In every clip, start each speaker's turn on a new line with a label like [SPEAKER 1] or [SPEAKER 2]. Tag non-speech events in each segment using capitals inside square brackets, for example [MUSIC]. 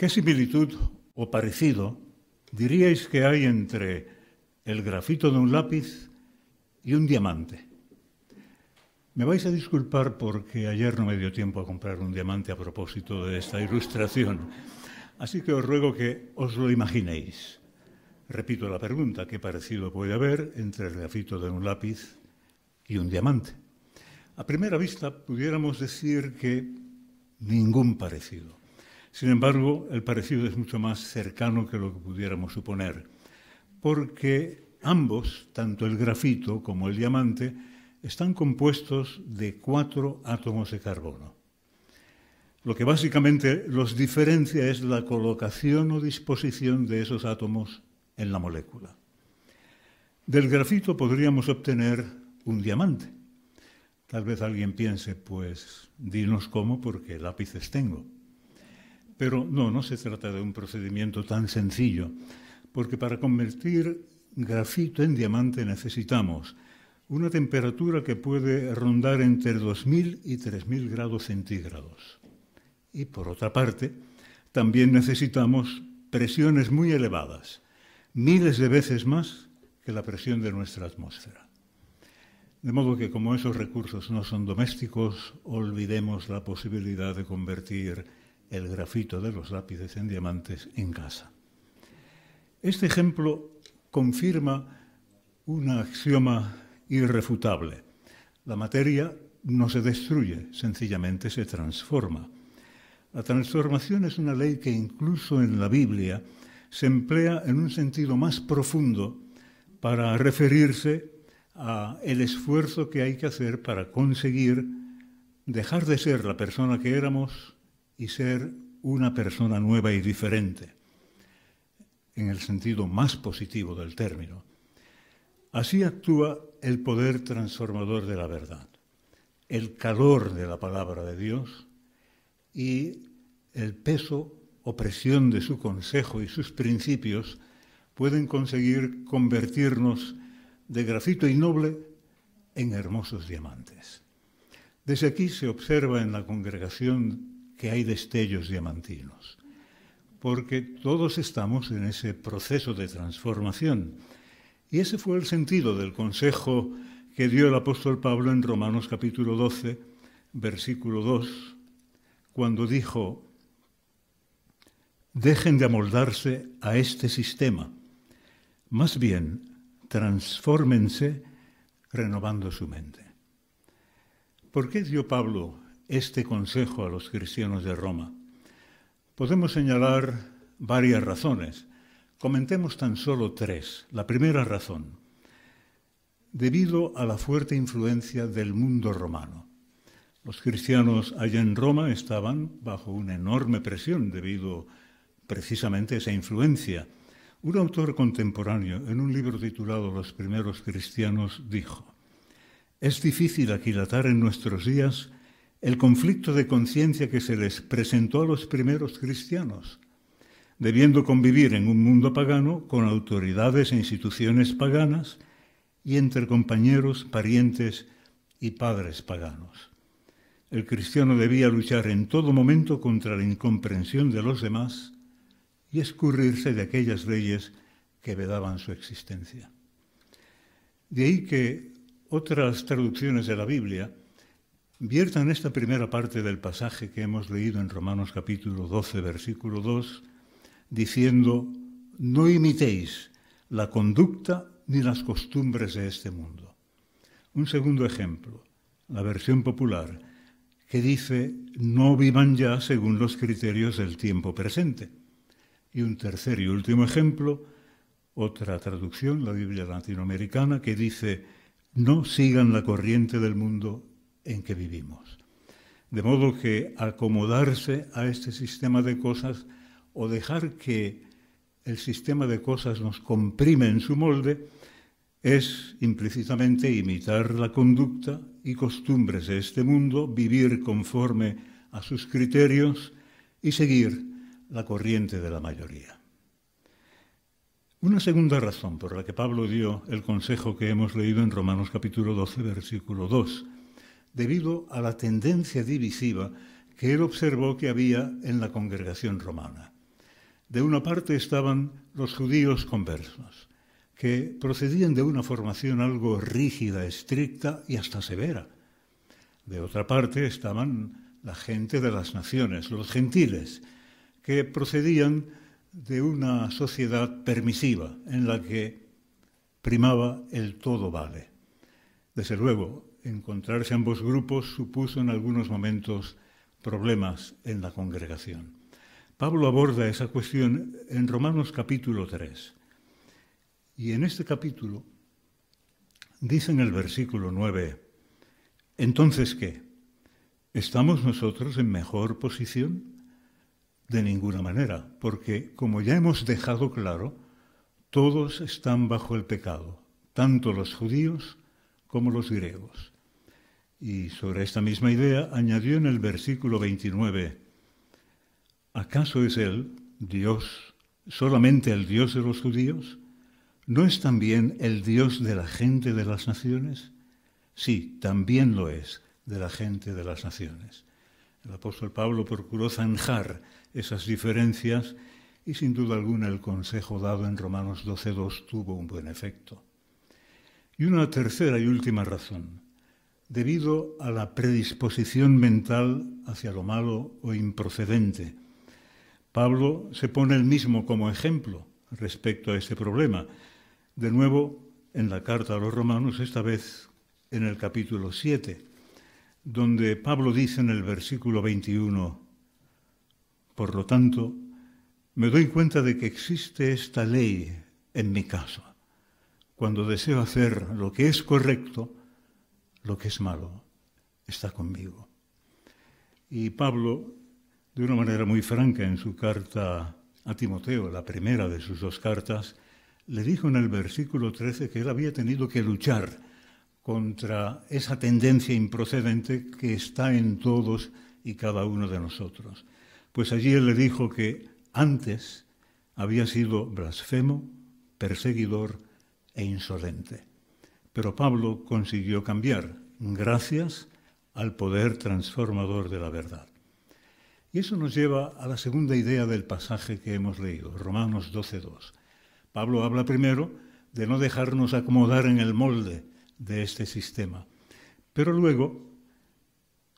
[SPEAKER 1] ¿Qué similitud o parecido diríais que hay entre el grafito de un lápiz y un diamante? Me vais a disculpar porque ayer no me dio tiempo a comprar un diamante a propósito de esta ilustración, así que os ruego que os lo imaginéis. Repito la pregunta, ¿qué parecido puede haber entre el grafito de un lápiz y un diamante? A primera vista pudiéramos decir que ningún parecido. Sin embargo, el parecido es mucho más cercano que lo que pudiéramos suponer, porque ambos, tanto el grafito como el diamante, están compuestos de cuatro átomos de carbono. Lo que básicamente los diferencia es la colocación o disposición de esos átomos en la molécula. Del grafito podríamos obtener un diamante. Tal vez alguien piense, pues dinos cómo, porque lápices tengo. Pero no, no se trata de un procedimiento tan sencillo, porque para convertir grafito en diamante necesitamos una temperatura que puede rondar entre 2.000 y 3.000 grados centígrados. Y por otra parte, también necesitamos presiones muy elevadas, miles de veces más que la presión de nuestra atmósfera. De modo que como esos recursos no son domésticos, olvidemos la posibilidad de convertir el grafito de los lápices en diamantes en casa. Este ejemplo confirma un axioma irrefutable. La materia no se destruye, sencillamente se transforma. La transformación es una ley que incluso en la Biblia se emplea en un sentido más profundo para referirse a el esfuerzo que hay que hacer para conseguir dejar de ser la persona que éramos y ser una persona nueva y diferente, en el sentido más positivo del término. Así actúa el poder transformador de la verdad, el calor de la palabra de Dios y el peso o presión de su consejo y sus principios pueden conseguir convertirnos de grafito innoble en hermosos diamantes. Desde aquí se observa en la congregación que hay destellos diamantinos, porque todos estamos en ese proceso de transformación. Y ese fue el sentido del consejo que dio el apóstol Pablo en Romanos capítulo 12, versículo 2, cuando dijo, dejen de amoldarse a este sistema, más bien transfórmense renovando su mente. ¿Por qué dio Pablo este consejo a los cristianos de Roma? Podemos señalar varias razones. Comentemos tan solo tres. La primera razón, debido a la fuerte influencia del mundo romano. Los cristianos allá en Roma estaban bajo una enorme presión debido precisamente a esa influencia. Un autor contemporáneo, en un libro titulado Los primeros cristianos, dijo, es difícil aquilatar en nuestros días el conflicto de conciencia que se les presentó a los primeros cristianos, debiendo convivir en un mundo pagano con autoridades e instituciones paganas y entre compañeros, parientes y padres paganos. El cristiano debía luchar en todo momento contra la incomprensión de los demás y escurrirse de aquellas leyes que vedaban su existencia. De ahí que otras traducciones de la Biblia Viertan esta primera parte del pasaje que hemos leído en Romanos capítulo 12, versículo 2, diciendo, no imitéis la conducta ni las costumbres de este mundo. Un segundo ejemplo, la versión popular, que dice, no vivan ya según los criterios del tiempo presente. Y un tercer y último ejemplo, otra traducción, la Biblia latinoamericana, que dice, no sigan la corriente del mundo en que vivimos. De modo que acomodarse a este sistema de cosas o dejar que el sistema de cosas nos comprime en su molde es implícitamente imitar la conducta y costumbres de este mundo, vivir conforme a sus criterios y seguir la corriente de la mayoría. Una segunda razón por la que Pablo dio el consejo que hemos leído en Romanos capítulo 12, versículo 2, debido a la tendencia divisiva que él observó que había en la congregación romana. De una parte estaban los judíos conversos, que procedían de una formación algo rígida, estricta y hasta severa. De otra parte estaban la gente de las naciones, los gentiles, que procedían de una sociedad permisiva en la que primaba el todo vale. Desde luego, encontrarse ambos grupos supuso en algunos momentos problemas en la congregación. Pablo aborda esa cuestión en Romanos capítulo 3. Y en este capítulo dice en el versículo 9, entonces ¿qué? ¿Estamos nosotros en mejor posición? De ninguna manera, porque como ya hemos dejado claro, todos están bajo el pecado, tanto los judíos como los griegos. Y sobre esta misma idea añadió en el versículo 29, ¿acaso es Él, Dios, solamente el Dios de los judíos? ¿No es también el Dios de la gente de las naciones? Sí, también lo es de la gente de las naciones. El apóstol Pablo procuró zanjar esas diferencias y sin duda alguna el consejo dado en Romanos 12.2 tuvo un buen efecto. Y una tercera y última razón debido a la predisposición mental hacia lo malo o improcedente. Pablo se pone el mismo como ejemplo respecto a este problema. De nuevo, en la carta a los romanos, esta vez en el capítulo 7, donde Pablo dice en el versículo 21, por lo tanto, me doy cuenta de que existe esta ley en mi caso. Cuando deseo hacer lo que es correcto, lo que es malo está conmigo. Y Pablo, de una manera muy franca en su carta a Timoteo, la primera de sus dos cartas, le dijo en el versículo 13 que él había tenido que luchar contra esa tendencia improcedente que está en todos y cada uno de nosotros. Pues allí él le dijo que antes había sido blasfemo, perseguidor e insolente. Pero Pablo consiguió cambiar gracias al poder transformador de la verdad. Y eso nos lleva a la segunda idea del pasaje que hemos leído, Romanos 12.2. Pablo habla primero de no dejarnos acomodar en el molde de este sistema, pero luego,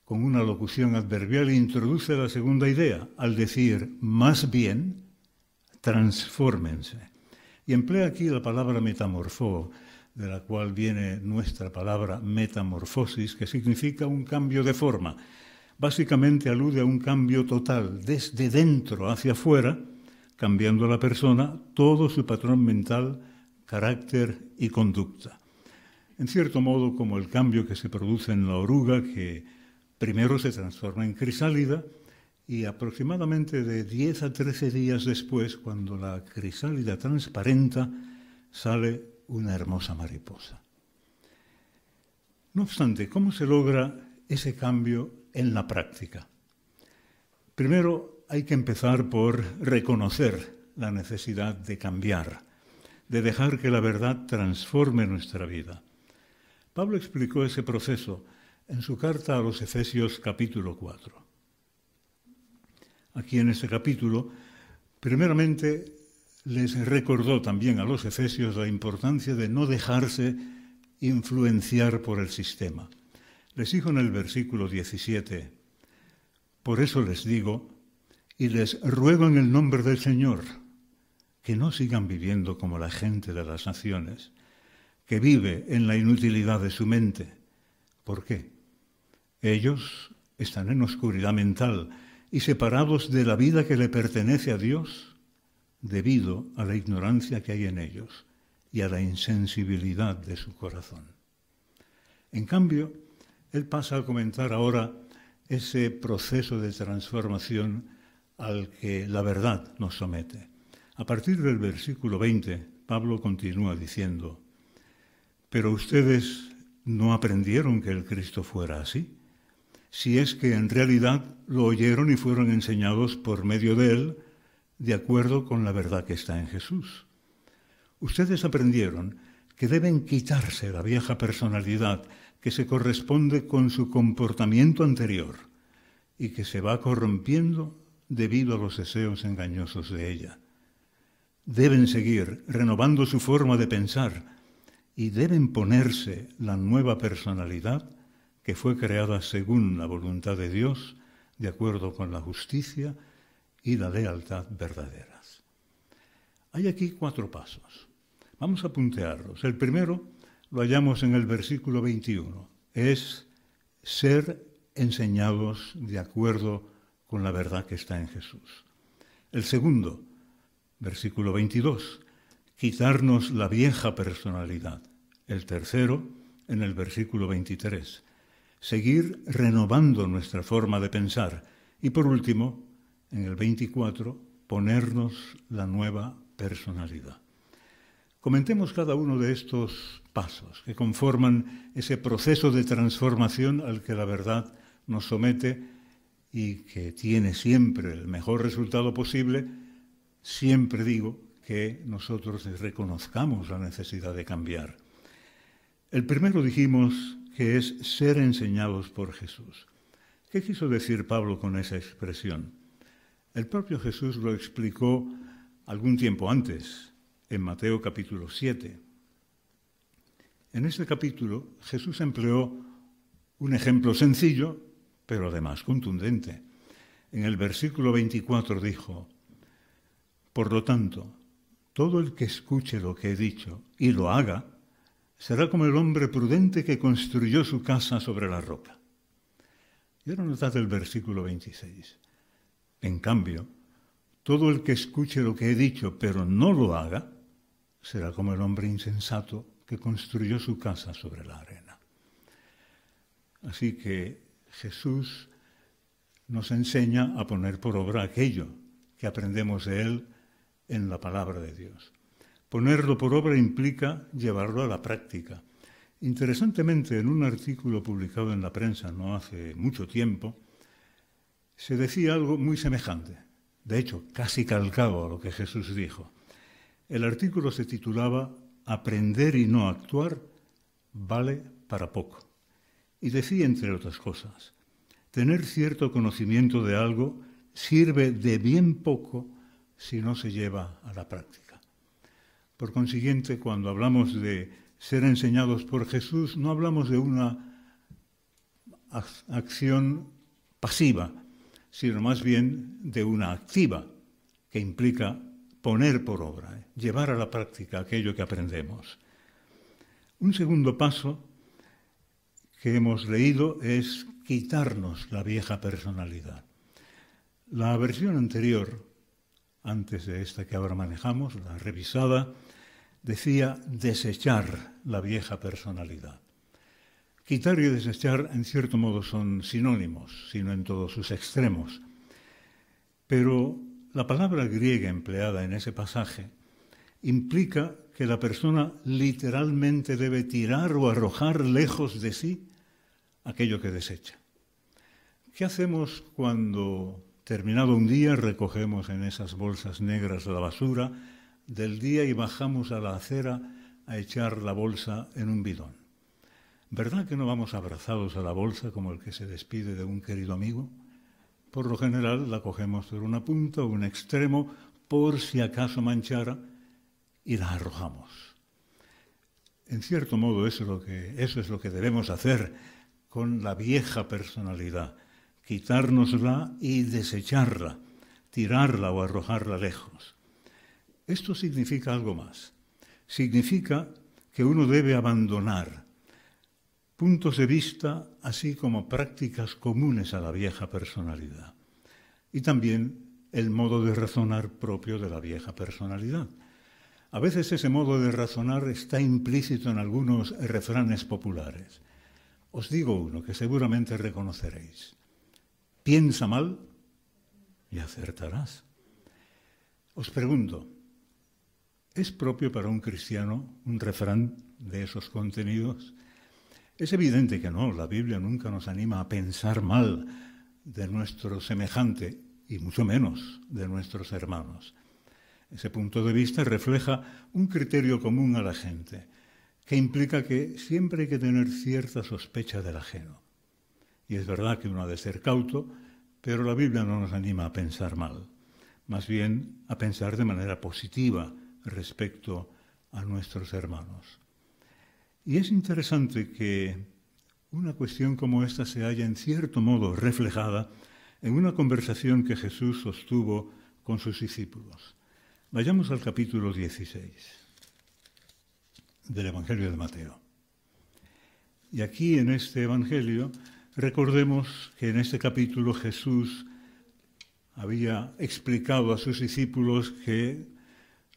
[SPEAKER 1] con una locución adverbial, introduce la segunda idea al decir, más bien, transfórmense. Y emplea aquí la palabra metamorfó, de la cual viene nuestra palabra metamorfosis, que significa un cambio de forma. Básicamente alude a un cambio total, desde dentro hacia afuera, cambiando a la persona todo su patrón mental, carácter y conducta. En cierto modo, como el cambio que se produce en la oruga, que primero se transforma en crisálida, y aproximadamente de 10 a 13 días después, cuando la crisálida transparenta, sale una hermosa mariposa. No obstante, ¿cómo se logra ese cambio en la práctica? Primero hay que empezar por reconocer la necesidad de cambiar, de dejar que la verdad transforme nuestra vida. Pablo explicó ese proceso en su carta a los Efesios capítulo 4. Aquí en ese capítulo, primeramente les recordó también a los efesios la importancia de no dejarse influenciar por el sistema. Les dijo en el versículo 17, por eso les digo, y les ruego en el nombre del Señor, que no sigan viviendo como la gente de las naciones, que vive en la inutilidad de su mente. ¿Por qué? Ellos están en oscuridad mental y separados de la vida que le pertenece a Dios debido a la ignorancia que hay en ellos y a la insensibilidad de su corazón. En cambio, él pasa a comentar ahora ese proceso de transformación al que la verdad nos somete. A partir del versículo 20, Pablo continúa diciendo, pero ustedes no aprendieron que el Cristo fuera así, si es que en realidad lo oyeron y fueron enseñados por medio de él, de acuerdo con la verdad que está en Jesús. Ustedes aprendieron que deben quitarse la vieja personalidad que se corresponde con su comportamiento anterior y que se va corrompiendo debido a los deseos engañosos de ella. deben seguir renovando su forma de pensar y deben ponerse la nueva personalidad que fue creada según la voluntad de Dios, de acuerdo con la justicia y la lealtad verdaderas. Hay aquí cuatro pasos. Vamos a puntearlos. El primero lo hallamos en el versículo 21. Es ser enseñados de acuerdo con la verdad que está en Jesús. El segundo, versículo 22, quitarnos la vieja personalidad. El tercero, en el versículo 23, seguir renovando nuestra forma de pensar. Y por último, en el 24, ponernos la nueva personalidad. Comentemos cada uno de estos pasos que conforman ese proceso de transformación al que la verdad nos somete y que tiene siempre el mejor resultado posible, siempre digo que nosotros reconozcamos la necesidad de cambiar. El primero dijimos que es ser enseñados por Jesús. ¿Qué quiso decir Pablo con esa expresión? El propio Jesús lo explicó algún tiempo antes, en Mateo capítulo 7. En este capítulo Jesús empleó un ejemplo sencillo, pero además contundente. En el versículo 24 dijo, Por lo tanto, todo el que escuche lo que he dicho y lo haga, será como el hombre prudente que construyó su casa sobre la roca. Y ahora notad el versículo 26. En cambio, todo el que escuche lo que he dicho pero no lo haga, será como el hombre insensato que construyó su casa sobre la arena. Así que Jesús nos enseña a poner por obra aquello que aprendemos de Él en la palabra de Dios. Ponerlo por obra implica llevarlo a la práctica. Interesantemente, en un artículo publicado en la prensa no hace mucho tiempo, se decía algo muy semejante, de hecho, casi calcado a lo que Jesús dijo. El artículo se titulaba Aprender y no actuar vale para poco. Y decía, entre otras cosas, tener cierto conocimiento de algo sirve de bien poco si no se lleva a la práctica. Por consiguiente, cuando hablamos de ser enseñados por Jesús, no hablamos de una acción pasiva, sino más bien de una activa, que implica poner por obra, llevar a la práctica aquello que aprendemos. Un segundo paso que hemos leído es quitarnos la vieja personalidad. La versión anterior, antes de esta que ahora manejamos, la revisada, decía desechar la vieja personalidad. Quitar y desechar en cierto modo son sinónimos, sino en todos sus extremos. Pero la palabra griega empleada en ese pasaje implica que la persona literalmente debe tirar o arrojar lejos de sí aquello que desecha. ¿Qué hacemos cuando, terminado un día, recogemos en esas bolsas negras la basura del día y bajamos a la acera a echar la bolsa en un bidón. ¿Verdad que no vamos abrazados a la bolsa como el que se despide de un querido amigo? Por lo general la cogemos por una punta o un extremo por si acaso manchara y la arrojamos. En cierto modo eso es lo que, eso es lo que debemos hacer con la vieja personalidad, quitárnosla y desecharla, tirarla o arrojarla lejos. Esto significa algo más. Significa que uno debe abandonar puntos de vista así como prácticas comunes a la vieja personalidad y también el modo de razonar propio de la vieja personalidad. A veces ese modo de razonar está implícito en algunos refranes populares. Os digo uno que seguramente reconoceréis. Piensa mal y acertarás. Os pregunto, ¿Es propio para un cristiano un refrán de esos contenidos? Es evidente que no, la Biblia nunca nos anima a pensar mal de nuestro semejante y mucho menos de nuestros hermanos. Ese punto de vista refleja un criterio común a la gente, que implica que siempre hay que tener cierta sospecha del ajeno. Y es verdad que uno ha de ser cauto, pero la Biblia no nos anima a pensar mal. más bien a pensar de manera positiva respecto a nuestros hermanos. Y es interesante que una cuestión como esta se haya en cierto modo reflejada en una conversación que Jesús sostuvo con sus discípulos. Vayamos al capítulo 16 del Evangelio de Mateo. Y aquí en este Evangelio recordemos que en este capítulo Jesús había explicado a sus discípulos que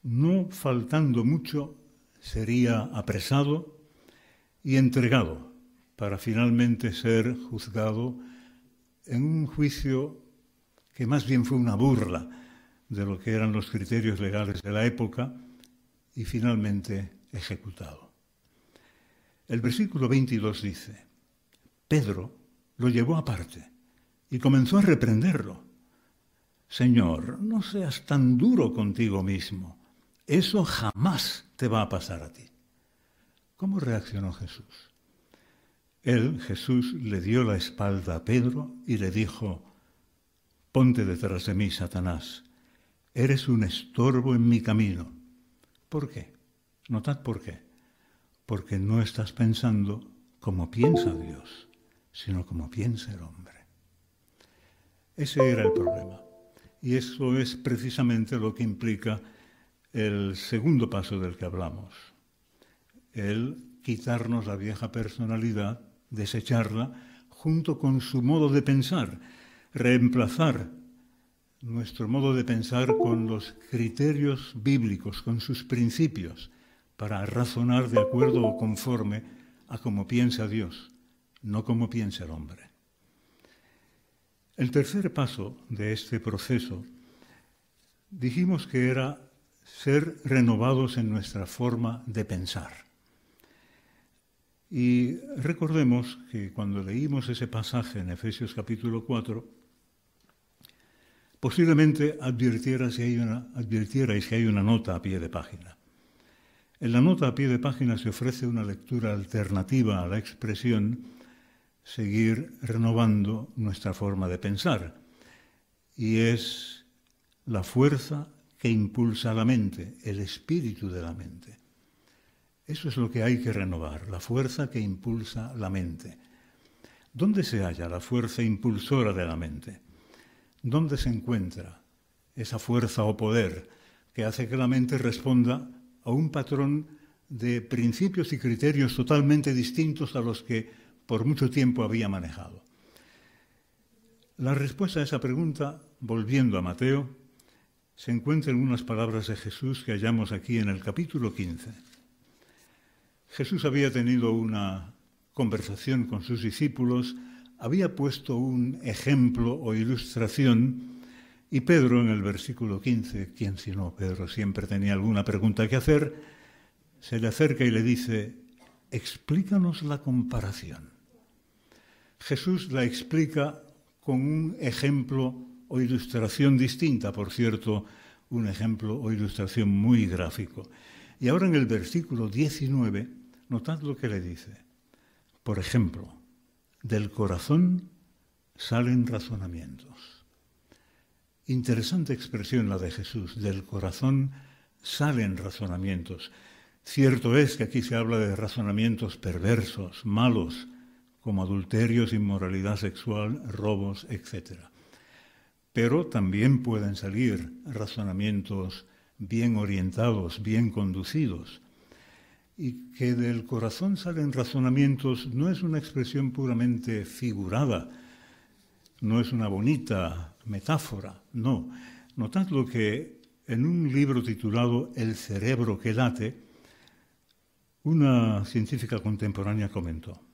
[SPEAKER 1] no faltando mucho sería apresado y entregado para finalmente ser juzgado en un juicio que más bien fue una burla de lo que eran los criterios legales de la época y finalmente ejecutado. El versículo 22 dice, Pedro lo llevó aparte y comenzó a reprenderlo. Señor, no seas tan duro contigo mismo. Eso jamás te va a pasar a ti. ¿Cómo reaccionó Jesús? Él, Jesús, le dio la espalda a Pedro y le dijo, Ponte detrás de mí, Satanás, eres un estorbo en mi camino. ¿Por qué? Notad por qué. Porque no estás pensando como piensa Dios, sino como piensa el hombre. Ese era el problema. Y eso es precisamente lo que implica el segundo paso del que hablamos. El quitarnos la vieja personalidad desecharla junto con su modo de pensar, reemplazar nuestro modo de pensar con los criterios bíblicos, con sus principios, para razonar de acuerdo o conforme a como piensa Dios, no como piensa el hombre. El tercer paso de este proceso dijimos que era ser renovados en nuestra forma de pensar. Y recordemos que cuando leímos ese pasaje en Efesios capítulo 4, posiblemente advirtierais que hay una, que hay una nota a pie de página. En la nota a pie de página se ofrece una lectura alternativa a la expresión seguir renovando nuestra forma de pensar, y es la fuerza que impulsa la mente, el espíritu de la mente. Eso es lo que hay que renovar, la fuerza que impulsa la mente. ¿Dónde se halla la fuerza impulsora de la mente? ¿Dónde se encuentra esa fuerza o poder que hace que la mente responda a un patrón de principios y criterios totalmente distintos a los que por mucho tiempo había manejado? La respuesta a esa pregunta, volviendo a Mateo, se encuentra en unas palabras de Jesús que hallamos aquí en el capítulo 15. Jesús había tenido una conversación con sus discípulos, había puesto un ejemplo o ilustración y Pedro en el versículo 15, quien si no, Pedro siempre tenía alguna pregunta que hacer, se le acerca y le dice, explícanos la comparación. Jesús la explica con un ejemplo o ilustración distinta, por cierto, un ejemplo o ilustración muy gráfico. Y ahora en el versículo 19 Notad lo que le dice. Por ejemplo, del corazón salen razonamientos. Interesante expresión la de Jesús. Del corazón salen razonamientos. Cierto es que aquí se habla de razonamientos perversos, malos, como adulterios, inmoralidad sexual, robos, etc. Pero también pueden salir razonamientos bien orientados, bien conducidos, y que del corazón salen razonamientos no es una expresión puramente figurada, no es una bonita metáfora, no. Notad lo que en un libro titulado El cerebro que late, una científica contemporánea comentó,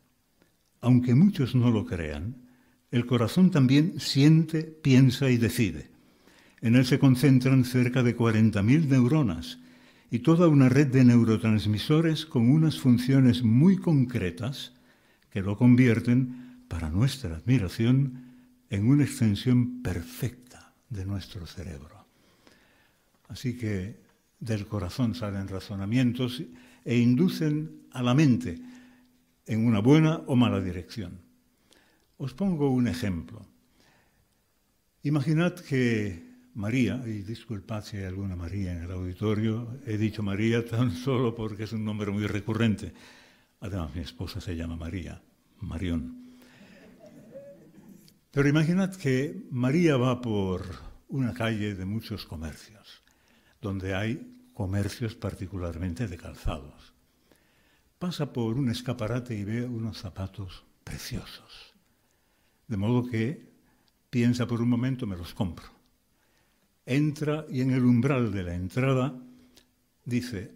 [SPEAKER 1] aunque muchos no lo crean, el corazón también siente, piensa y decide. En él se concentran cerca de 40.000 neuronas y toda una red de neurotransmisores con unas funciones muy concretas que lo convierten, para nuestra admiración, en una extensión perfecta de nuestro cerebro. Así que del corazón salen razonamientos e inducen a la mente en una buena o mala dirección. Os pongo un ejemplo. Imaginad que María, y disculpad si hay alguna María en el auditorio, he dicho María tan [LAUGHS] solo porque es un nombre muy recurrente. Además, mi esposa se llama María, Marión. Pero imaginad que María va por una calle de muchos comercios, donde hay comercios particularmente de calzados. Pasa por un escaparate y ve unos zapatos preciosos. De modo que piensa por un momento, me los compro. Entra y en el umbral de la entrada dice,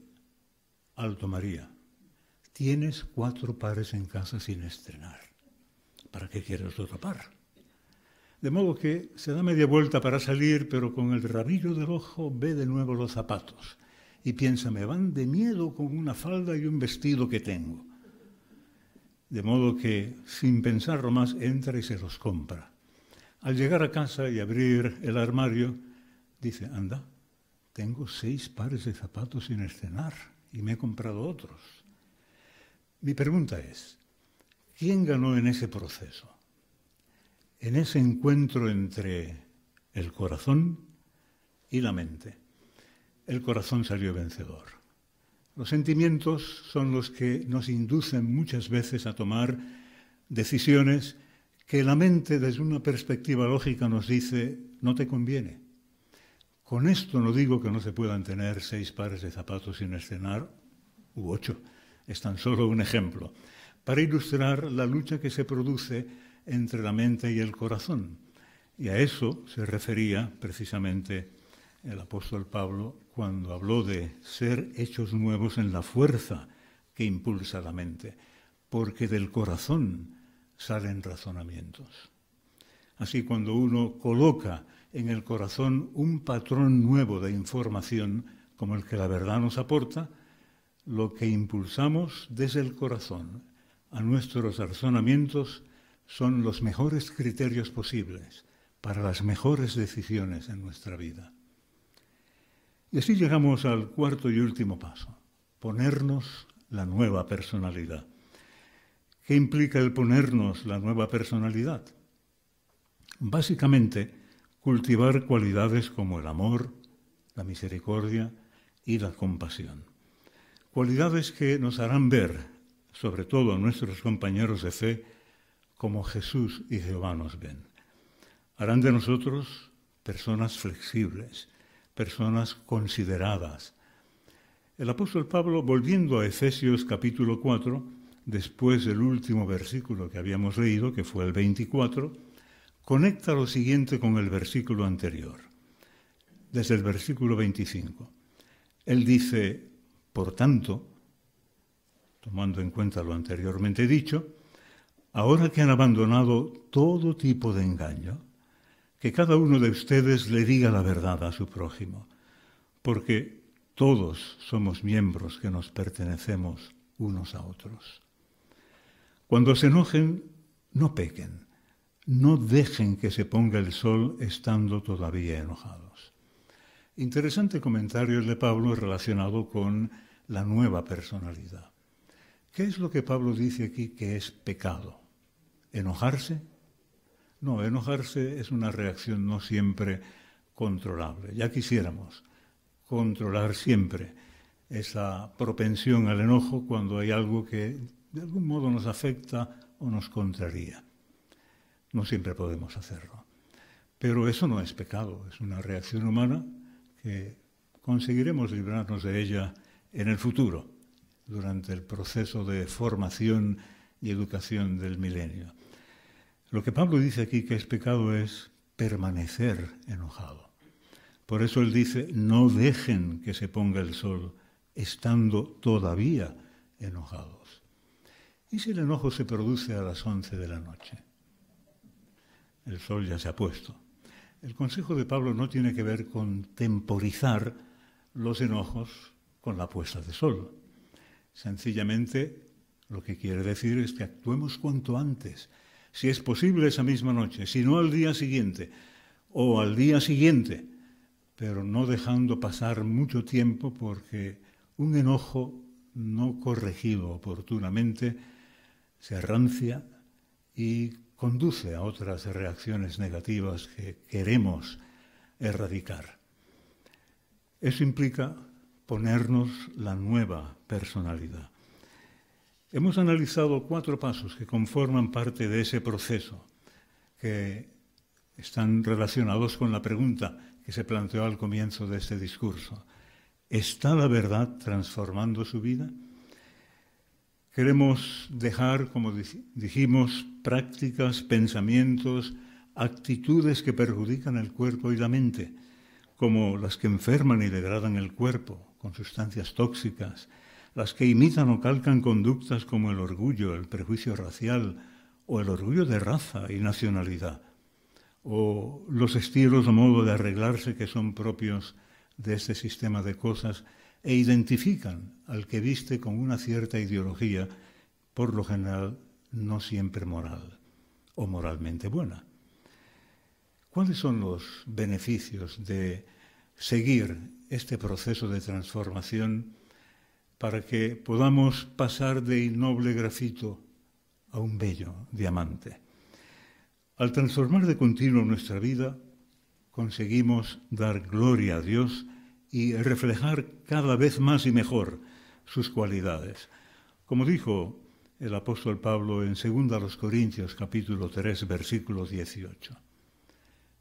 [SPEAKER 1] Alto María, tienes cuatro pares en casa sin estrenar. ¿Para qué quieres otro par? De modo que se da media vuelta para salir, pero con el rabillo del ojo ve de nuevo los zapatos y piensa, me van de miedo con una falda y un vestido que tengo. De modo que, sin pensarlo más, entra y se los compra. Al llegar a casa y abrir el armario, dice, anda, tengo seis pares de zapatos sin estrenar y me he comprado otros. Mi pregunta es, ¿quién ganó en ese proceso? En ese encuentro entre el corazón y la mente el corazón salió vencedor. Los sentimientos son los que nos inducen muchas veces a tomar decisiones que la mente desde una perspectiva lógica nos dice no te conviene. Con esto no digo que no se puedan tener seis pares de zapatos sin escenar u ocho. Es tan solo un ejemplo para ilustrar la lucha que se produce entre la mente y el corazón. Y a eso se refería precisamente el apóstol Pablo cuando habló de ser hechos nuevos en la fuerza que impulsa la mente, porque del corazón salen razonamientos. Así cuando uno coloca en el corazón un patrón nuevo de información como el que la verdad nos aporta, lo que impulsamos desde el corazón a nuestros razonamientos son los mejores criterios posibles para las mejores decisiones en nuestra vida. Y así llegamos al cuarto y último paso, ponernos la nueva personalidad. ¿Qué implica el ponernos la nueva personalidad? Básicamente, cultivar cualidades como el amor, la misericordia y la compasión. Cualidades que nos harán ver, sobre todo a nuestros compañeros de fe, como Jesús y Jehová nos ven. Harán de nosotros personas flexibles, personas consideradas. El apóstol Pablo, volviendo a Efesios capítulo 4, después del último versículo que habíamos leído, que fue el 24, conecta lo siguiente con el versículo anterior, desde el versículo 25. Él dice, por tanto, tomando en cuenta lo anteriormente dicho, ahora que han abandonado todo tipo de engaño, que cada uno de ustedes le diga la verdad a su prójimo, porque todos somos miembros que nos pertenecemos unos a otros. Cuando se enojen, no pequen, no dejen que se ponga el sol estando todavía enojados. Interesante comentario el de Pablo relacionado con la nueva personalidad. ¿Qué es lo que Pablo dice aquí que es pecado? ¿Enojarse? No, enojarse es una reacción no siempre controlable. Ya quisiéramos controlar siempre esa propensión al enojo cuando hay algo que de algún modo nos afecta o nos contraría. No siempre podemos hacerlo. Pero eso no es pecado, es una reacción humana que conseguiremos librarnos de ella en el futuro, durante el proceso de formación y educación del milenio. Lo que Pablo dice aquí que es pecado es permanecer enojado. Por eso él dice, no dejen que se ponga el sol estando todavía enojados. ¿Y si el enojo se produce a las once de la noche? El sol ya se ha puesto. El consejo de Pablo no tiene que ver con temporizar los enojos con la puesta de sol. Sencillamente lo que quiere decir es que actuemos cuanto antes si es posible esa misma noche, si no al día siguiente o al día siguiente, pero no dejando pasar mucho tiempo porque un enojo no corregido oportunamente se arrancia y conduce a otras reacciones negativas que queremos erradicar. Eso implica ponernos la nueva personalidad. Hemos analizado cuatro pasos que conforman parte de ese proceso, que están relacionados con la pregunta que se planteó al comienzo de este discurso. ¿Está la verdad transformando su vida? Queremos dejar, como dijimos, prácticas, pensamientos, actitudes que perjudican el cuerpo y la mente, como las que enferman y degradan el cuerpo con sustancias tóxicas, las que imitan o calcan conductas como el orgullo, el prejuicio racial o el orgullo de raza y nacionalidad, o los estilos o modo de arreglarse que son propios de este sistema de cosas e identifican al que viste con una cierta ideología, por lo general no siempre moral o moralmente buena. ¿Cuáles son los beneficios de seguir este proceso de transformación para que podamos pasar de innoble grafito a un bello diamante? Al transformar de continuo nuestra vida, conseguimos dar gloria a Dios y reflejar cada vez más y mejor sus cualidades. Como dijo el apóstol Pablo en 2 Corintios capítulo 3 versículo 18.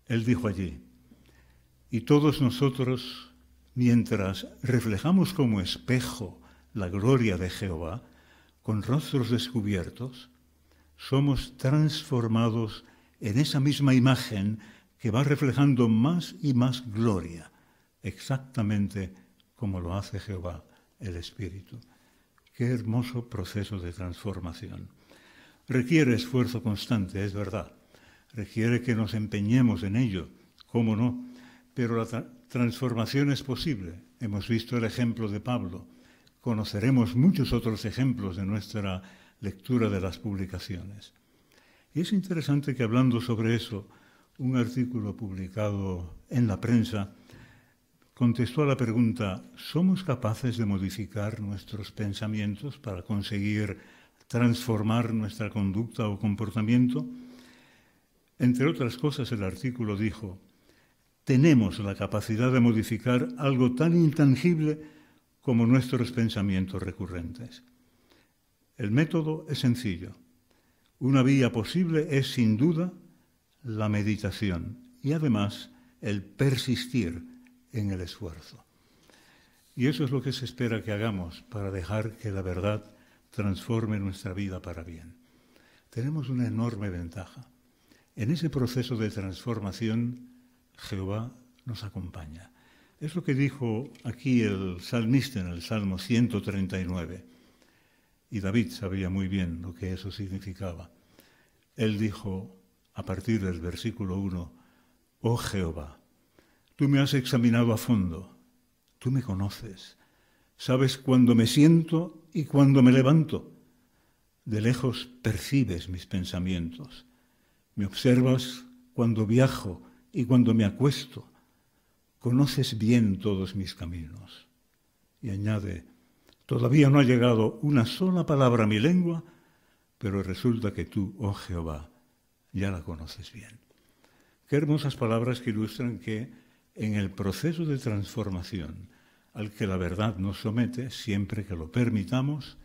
[SPEAKER 1] Él dijo allí, y todos nosotros, mientras reflejamos como espejo la gloria de Jehová, con rostros descubiertos, somos transformados en esa misma imagen que va reflejando más y más gloria, exactamente como lo hace Jehová el Espíritu. Qué hermoso proceso de transformación. Requiere esfuerzo constante, es verdad, requiere que nos empeñemos en ello, cómo no, pero la transformación es posible. Hemos visto el ejemplo de Pablo, conoceremos muchos otros ejemplos de nuestra lectura de las publicaciones. Y es interesante que hablando sobre eso, un artículo publicado en la prensa contestó a la pregunta, ¿somos capaces de modificar nuestros pensamientos para conseguir transformar nuestra conducta o comportamiento? Entre otras cosas, el artículo dijo, tenemos la capacidad de modificar algo tan intangible como nuestros pensamientos recurrentes. El método es sencillo. Una vía posible es sin duda la meditación y además el persistir en el esfuerzo. Y eso es lo que se espera que hagamos para dejar que la verdad transforme nuestra vida para bien. Tenemos una enorme ventaja. En ese proceso de transformación, Jehová nos acompaña. Es lo que dijo aquí el salmista en el Salmo 139. Y David sabía muy bien lo que eso significaba. Él dijo, a partir del versículo 1, Oh Jehová, tú me has examinado a fondo, tú me conoces, sabes cuándo me siento y cuándo me levanto. De lejos percibes mis pensamientos me observas cuando viajo y cuando me acuesto. Conoces bien todos mis caminos. Y añade, todavía no ha llegado una sola palabra a mi lengua, pero resulta que tú, oh Jehová, ya la conoces bien. Qué hermosas palabras que ilustran que en el proceso de transformación al que la verdad nos somete, siempre que lo permitamos,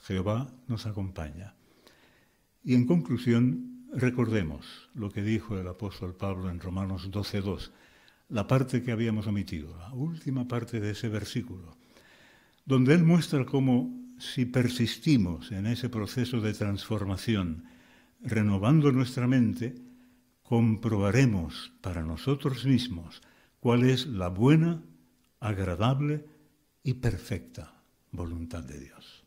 [SPEAKER 1] Jehová nos acompaña. Y en conclusión, Recordemos lo que dijo el apóstol Pablo en Romanos 12.2, la parte que habíamos omitido, la última parte de ese versículo, donde él muestra cómo si persistimos en ese proceso de transformación, renovando nuestra mente, comprobaremos para nosotros mismos cuál es la buena, agradable y perfecta voluntad de Dios.